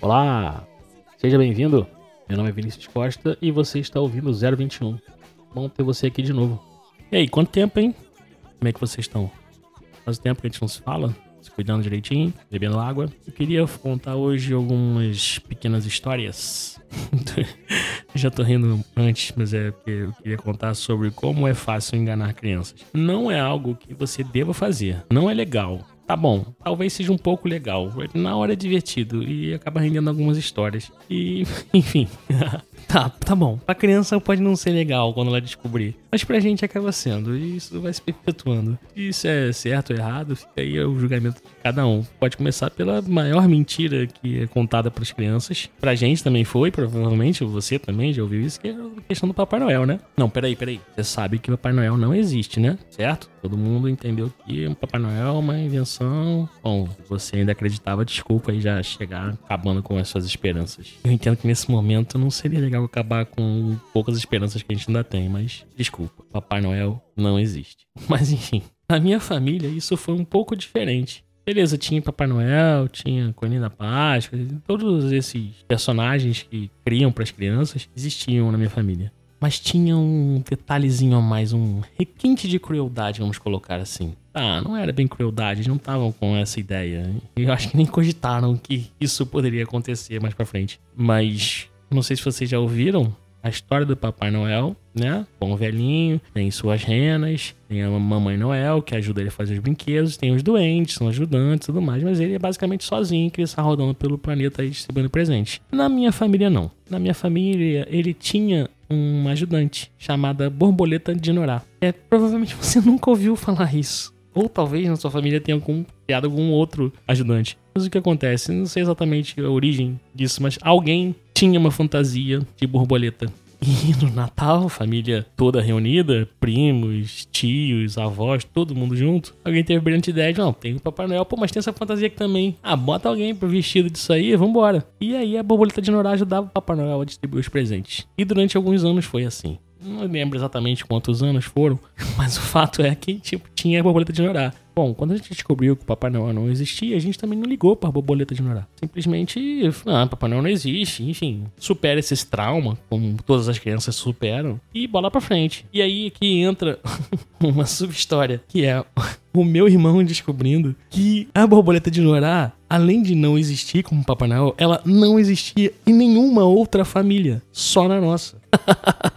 Olá, seja bem-vindo. Meu nome é Vinícius Costa e você está ouvindo 021. Bom ter você aqui de novo. E aí, quanto tempo, hein? Como é que vocês estão? Faz tempo que a gente não se fala, se cuidando direitinho, bebendo água. Eu queria contar hoje algumas pequenas histórias. Já tô rindo antes, mas é porque eu queria contar sobre como é fácil enganar crianças. Não é algo que você deva fazer, não é legal tá bom, talvez seja um pouco legal. Na hora é divertido e acaba rendendo algumas histórias. E, enfim. tá, tá bom. Pra criança pode não ser legal quando ela descobrir. Mas pra gente acaba sendo. E isso vai se perpetuando. Isso é certo ou errado, fica aí o julgamento de cada um. Pode começar pela maior mentira que é contada pras crianças. Pra gente também foi, provavelmente. Você também já ouviu isso, que é a questão do Papai Noel, né? Não, peraí, peraí. Você sabe que o Papai Noel não existe, né? Certo? Todo mundo entendeu que o Papai Noel é uma invenção. Bom, você ainda acreditava, desculpa aí já chegar acabando com as suas esperanças. Eu entendo que nesse momento não seria legal acabar com poucas esperanças que a gente ainda tem, mas desculpa, Papai Noel não existe. Mas enfim, na minha família isso foi um pouco diferente. Beleza, tinha Papai Noel, tinha Coelhinho da Páscoa, todos esses personagens que criam para as crianças existiam na minha família. Mas tinha um detalhezinho a mais, um requinte de crueldade, vamos colocar assim. Ah, não era bem crueldade, não estavam com essa ideia. Eu acho que nem cogitaram que isso poderia acontecer mais pra frente. Mas, não sei se vocês já ouviram, a história do Papai Noel, né? Bom velhinho, tem suas renas, tem a Mamãe Noel, que ajuda ele a fazer os brinquedos, tem os doentes, são ajudantes e tudo mais, mas ele é basicamente sozinho, que ele está rodando pelo planeta e distribuindo presentes. Na minha família, não. Na minha família, ele tinha uma ajudante chamada Borboleta de Norá. É, provavelmente você nunca ouviu falar isso. Ou talvez na sua família tenha algum, criado algum outro ajudante. Mas o que acontece? Não sei exatamente a origem disso, mas alguém tinha uma fantasia de borboleta. E no Natal, família toda reunida, primos, tios, avós, todo mundo junto. Alguém teve a brilhante ideia de, não, tem o Papai Noel, pô, mas tem essa fantasia aqui também. Ah, bota alguém pro vestido disso aí, vambora. E aí a borboleta de Norá ajudava o Papai Noel a distribuir os presentes. E durante alguns anos foi assim. Não lembro exatamente quantos anos foram, mas o fato é que tipo, tinha a borboleta de Norá. Bom, quando a gente descobriu que o Papai Noel não existia, a gente também não ligou para a borboleta de Norá. Simplesmente, ah, Papai Noel não existe, enfim, supera esses traumas, como todas as crianças superam, e bola para frente. E aí que entra uma sub-história, que é o meu irmão descobrindo que a borboleta de Norá, além de não existir como Papai Noel, ela não existia em nenhuma outra família, só na nossa.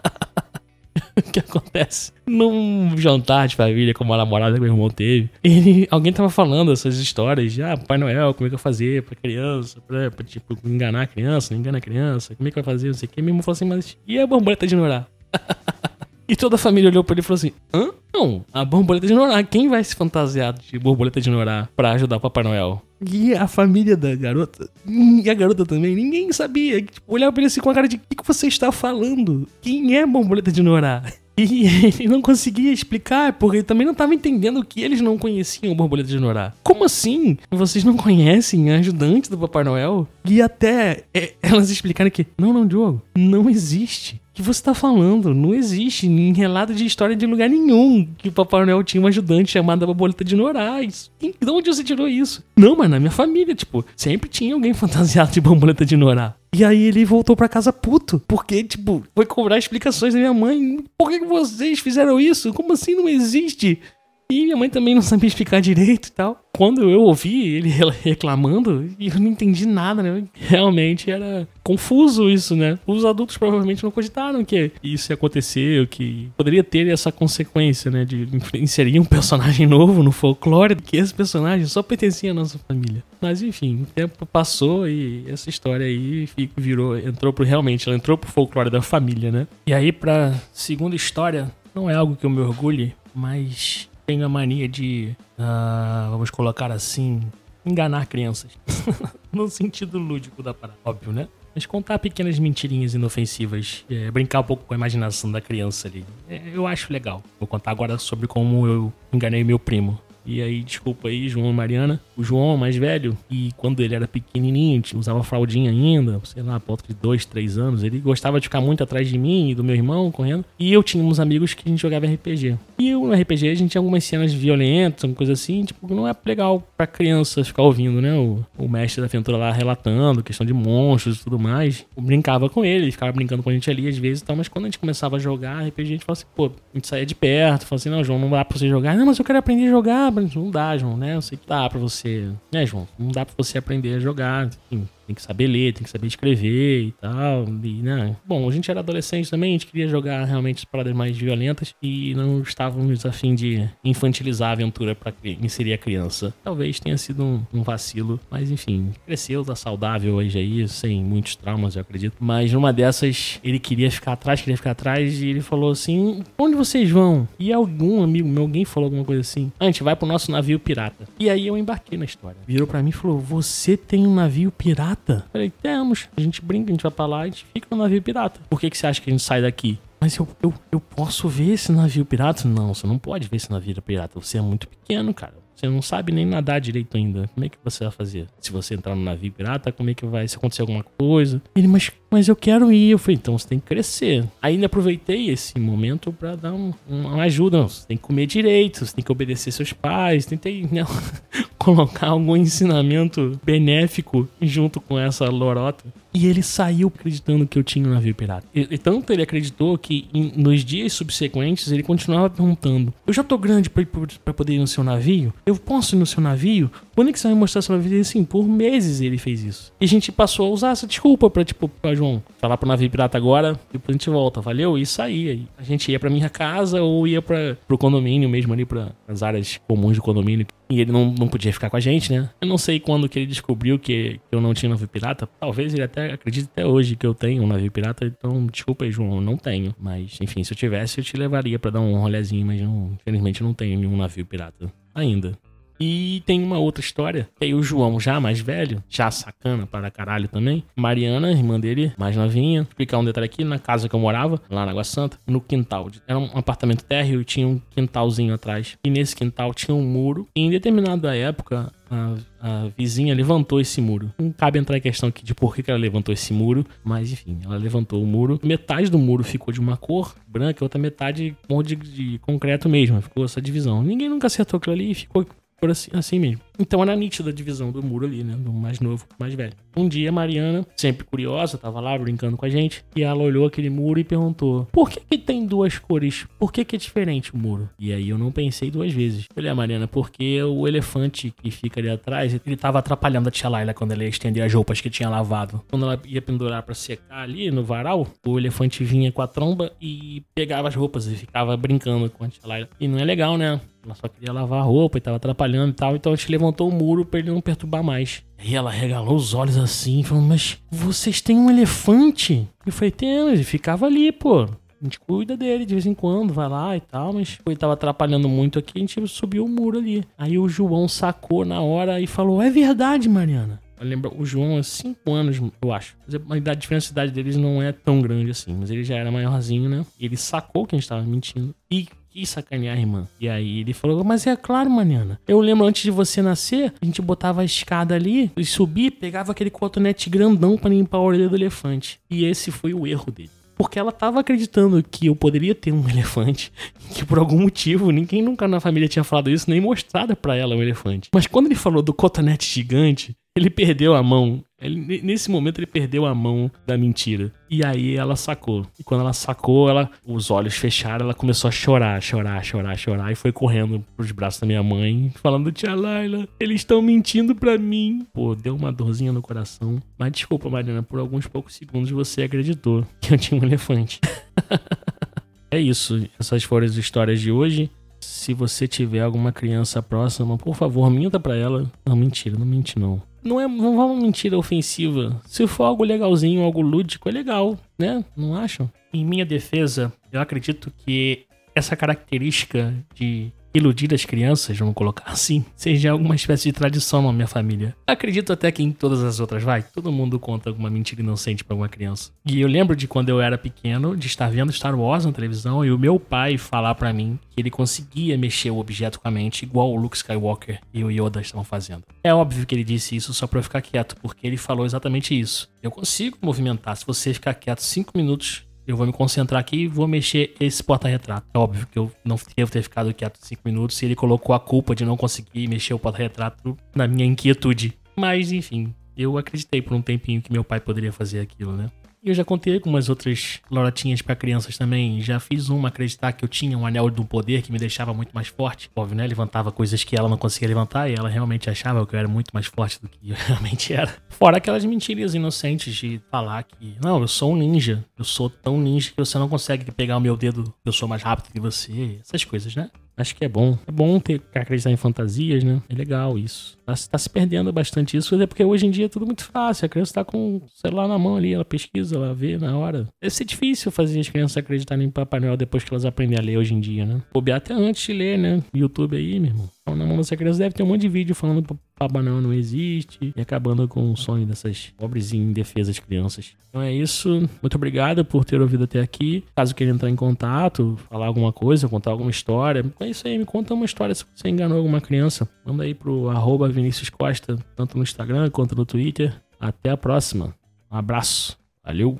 que acontece? Num jantar de família, como a namorada que meu irmão teve, ele, alguém tava falando essas histórias de, ah, Pai Noel, como é que eu fazer pra criança, pra, pra, tipo, enganar a criança, não engana a criança, como é que vai fazer, não sei o que. Meu irmão falou assim, mas e a borboleta de Norá? e toda a família olhou pra ele e falou assim, hã? Não, a borboleta de Norá. Quem vai se fantasiar de borboleta de Norá pra ajudar o Papai Noel? E a família da garota, e a garota também, ninguém sabia. Tipo, olhava pra ele assim com a cara de: o que, que você está falando? Quem é borboleta de Norá? E ele não conseguia explicar, porque também não estava entendendo que eles não conheciam o Borboleta de Norá. Como assim? Vocês não conhecem a ajudante do Papai Noel? E até é, elas explicaram que, não, não, Diogo, não existe que você tá falando? Não existe em relato de história de lugar nenhum que o Papai Noel tinha uma ajudante chamada Borboleta de Norais. De onde você tirou isso? Não, mas na minha família, tipo, sempre tinha alguém fantasiado de Borboleta de Norá. E aí ele voltou para casa puto, porque, tipo, foi cobrar explicações da minha mãe. Por que vocês fizeram isso? Como assim não existe? E minha mãe também não sabia explicar direito e tal. Quando eu ouvi ele reclamando, eu não entendi nada, né? Realmente era confuso isso, né? Os adultos provavelmente não cogitaram que isso ia acontecer, que poderia ter essa consequência, né? De inserir um personagem novo no folclore, que esse personagem só pertencia à nossa família. Mas enfim, o tempo passou e essa história aí virou, entrou pro, realmente, ela entrou pro folclore da família, né? E aí, pra segunda história, não é algo que eu me orgulhe, mas tenho a mania de, uh, vamos colocar assim, enganar crianças. no sentido lúdico da parada, óbvio, né? Mas contar pequenas mentirinhas inofensivas, é, brincar um pouco com a imaginação da criança ali. É, eu acho legal. Vou contar agora sobre como eu enganei meu primo. E aí, desculpa aí, João e Mariana. O João mais velho e quando ele era pequenininho, usava fraldinha ainda, sei lá, por de dois, três anos, ele gostava de ficar muito atrás de mim e do meu irmão correndo. E eu tinha uns amigos que a gente jogava RPG. E no RPG a gente tinha algumas cenas violentas, alguma coisa assim, tipo, não é legal pra criança ficar ouvindo, né? O, o mestre da aventura lá relatando, questão de monstros e tudo mais. Eu brincava com ele, ele ficava brincando com a gente ali às vezes e tal, mas quando a gente começava a jogar RPG, a gente falava assim, pô, a gente saía de perto, falava assim, não, João, não dá pra você jogar. Não, mas eu quero aprender a jogar. Não dá, João, né? Eu sei que dá pra você. Né, João? Não dá pra você aprender a jogar. Enfim, tem que saber ler, tem que saber escrever e tal. E, né? Bom, a gente era adolescente também, a gente queria jogar realmente paradas mais violentas e não estávamos a fim de infantilizar a aventura para inserir a criança. Talvez tenha sido um, um, vacilo, mas enfim, cresceu, tá saudável hoje aí, sem muitos traumas, eu acredito. Mas numa dessas, ele queria ficar atrás, queria ficar atrás e ele falou assim: onde vocês vão? E algum amigo meu, alguém falou alguma coisa assim: a gente vai pro nosso navio pirata. E aí eu embarquei na história. Virou para mim e falou: você tem um navio pirata? Pirata? Falei, temos. A gente brinca, a gente vai pra lá, a gente fica no navio pirata. Por que, que você acha que a gente sai daqui? Mas eu, eu, eu posso ver esse navio pirata? Não, você não pode ver esse navio pirata. Você é muito pequeno, cara. Você não sabe nem nadar direito ainda. Como é que você vai fazer? Se você entrar no navio pirata, como é que vai? Se acontecer alguma coisa? Ele, mas, mas eu quero ir. Eu falei, então você tem que crescer. Ainda aproveitei esse momento para dar um, uma ajuda. Você tem que comer direito, você tem que obedecer seus pais. Tentei né, colocar algum ensinamento benéfico junto com essa lorota. E ele saiu acreditando que eu tinha um navio pirata. E, e tanto ele acreditou que em, nos dias subsequentes ele continuava perguntando: Eu já tô grande para poder ir no seu navio? Eu posso ir no seu navio? Quando é que você vai mostrar seu navio? E assim, por meses ele fez isso. E a gente passou a usar essa desculpa pra, tipo, pra João, falar pro navio pirata agora, depois a gente volta, valeu? E saía. A gente ia pra minha casa ou ia pra, pro condomínio mesmo ali, pra as áreas comuns do condomínio. E ele não, não podia ficar com a gente, né? Eu não sei quando que ele descobriu que eu não tinha navio pirata. Talvez ele até acredite até hoje que eu tenho um navio pirata. Então, desculpa aí, João, eu não tenho. Mas, enfim, se eu tivesse, eu te levaria para dar um rolezinho. Mas, não, infelizmente, eu não tenho nenhum navio pirata ainda. E tem uma outra história, que aí o João, já mais velho, já sacana para caralho também. Mariana, irmã dele, mais novinha. Explicar um detalhe aqui, na casa que eu morava, lá na Água Santa, no quintal. Era um apartamento térreo e tinha um quintalzinho atrás. E nesse quintal tinha um muro. E em determinada época, a, a, vizinha levantou esse muro. Não cabe entrar em questão aqui de por que ela levantou esse muro, mas enfim, ela levantou o muro. Metade do muro ficou de uma cor branca, outra metade de, de concreto mesmo. Ficou essa divisão. Ninguém nunca acertou aquilo ali e ficou por assim, assim mesmo. Então era nítida a divisão do muro ali, né? Do mais novo pro mais velho. Um dia, a Mariana, sempre curiosa, tava lá brincando com a gente, e ela olhou aquele muro e perguntou: Por que, que tem duas cores? Por que, que é diferente o muro? E aí eu não pensei duas vezes. Falei, a Mariana, porque o elefante que fica ali atrás, ele tava atrapalhando a tia Laila quando ela ia estender as roupas que tinha lavado. Quando ela ia pendurar para secar ali no varal, o elefante vinha com a tromba e pegava as roupas e ficava brincando com a tia Laila. E não é legal, né? Ela só queria lavar a roupa e tava atrapalhando e tal. Então a gente levantou o muro pra ele não perturbar mais. E ela regalou os olhos assim, falando: Mas vocês têm um elefante? Eu falei: Temos. E ficava ali, pô. A gente cuida dele de vez em quando, vai lá e tal, mas ele tava atrapalhando muito aqui, a gente subiu o muro ali. Aí o João sacou na hora e falou: É verdade, Mariana. Lembro, o João é 5 anos, eu acho. A idade, a diferença de idade deles não é tão grande assim, mas ele já era maiorzinho, né? Ele sacou que a gente tava mentindo. E quis sacanear a irmã. E aí ele falou: Mas é claro, Mariana. Eu lembro antes de você nascer, a gente botava a escada ali e subia, pegava aquele cotonete grandão para limpar a orelha do elefante. E esse foi o erro dele. Porque ela tava acreditando que eu poderia ter um elefante, que por algum motivo ninguém nunca na família tinha falado isso, nem mostrado para ela um elefante. Mas quando ele falou do cotonete gigante, ele perdeu a mão. Ele, nesse momento ele perdeu a mão da mentira. E aí ela sacou. E quando ela sacou, ela, os olhos fecharam, ela começou a chorar, chorar, chorar, chorar. E foi correndo pros braços da minha mãe, falando: Tia Laila, eles estão mentindo pra mim. Pô, deu uma dorzinha no coração. Mas desculpa, Mariana, por alguns poucos segundos você acreditou que eu tinha um elefante. é isso. Essas foram as histórias de hoje. Se você tiver alguma criança próxima, por favor, minta pra ela. Não, mentira, não mente não não é não é uma mentira ofensiva. Se for algo legalzinho, algo lúdico, é legal, né? Não acham? Em minha defesa, eu acredito que essa característica de iludir as crianças, vamos colocar assim, seja alguma espécie de tradição na minha família. Acredito até que em todas as outras vai, todo mundo conta alguma mentira inocente para alguma criança. E eu lembro de quando eu era pequeno, de estar vendo Star Wars na televisão e o meu pai falar para mim que ele conseguia mexer o objeto com a mente igual o Luke Skywalker e o Yoda estavam fazendo. É óbvio que ele disse isso só pra eu ficar quieto, porque ele falou exatamente isso. Eu consigo movimentar, se você ficar quieto 5 minutos, eu vou me concentrar aqui e vou mexer esse porta-retrato. É óbvio que eu não devo ter ficado quieto 5 minutos e ele colocou a culpa de não conseguir mexer o porta-retrato na minha inquietude. Mas, enfim, eu acreditei por um tempinho que meu pai poderia fazer aquilo, né? Eu já contei algumas outras lorotinhas para crianças também. Já fiz uma acreditar que eu tinha um anel do poder que me deixava muito mais forte. Óbvio, né? Levantava coisas que ela não conseguia levantar e ela realmente achava que eu era muito mais forte do que eu realmente era. Fora aquelas mentiras inocentes de falar que, não, eu sou um ninja. Eu sou tão ninja que você não consegue pegar o meu dedo, eu sou mais rápido que você. Essas coisas, né? Acho que é bom. É bom ter acreditar em fantasias, né? É legal isso. Tá, tá, se perdendo bastante isso, é porque hoje em dia é tudo muito fácil. A criança tá com o celular na mão ali, ela pesquisa, ela vê na hora. Deve ser difícil fazer as crianças acreditarem em Papai Noel depois que elas aprendem a ler hoje em dia, né? Bobear até antes de ler, né? YouTube aí, meu irmão. Mão dessa criança deve ter um monte de vídeo falando que Papai Noel não existe e acabando com o sonho dessas pobres e indefesas crianças. Então é isso. Muito obrigado por ter ouvido até aqui. Caso queira entrar em contato, falar alguma coisa, contar alguma história, é isso aí. Me conta uma história se você enganou alguma criança. Manda aí pro arroba Vinícius Costa, tanto no Instagram quanto no Twitter. Até a próxima. Um abraço. Valeu.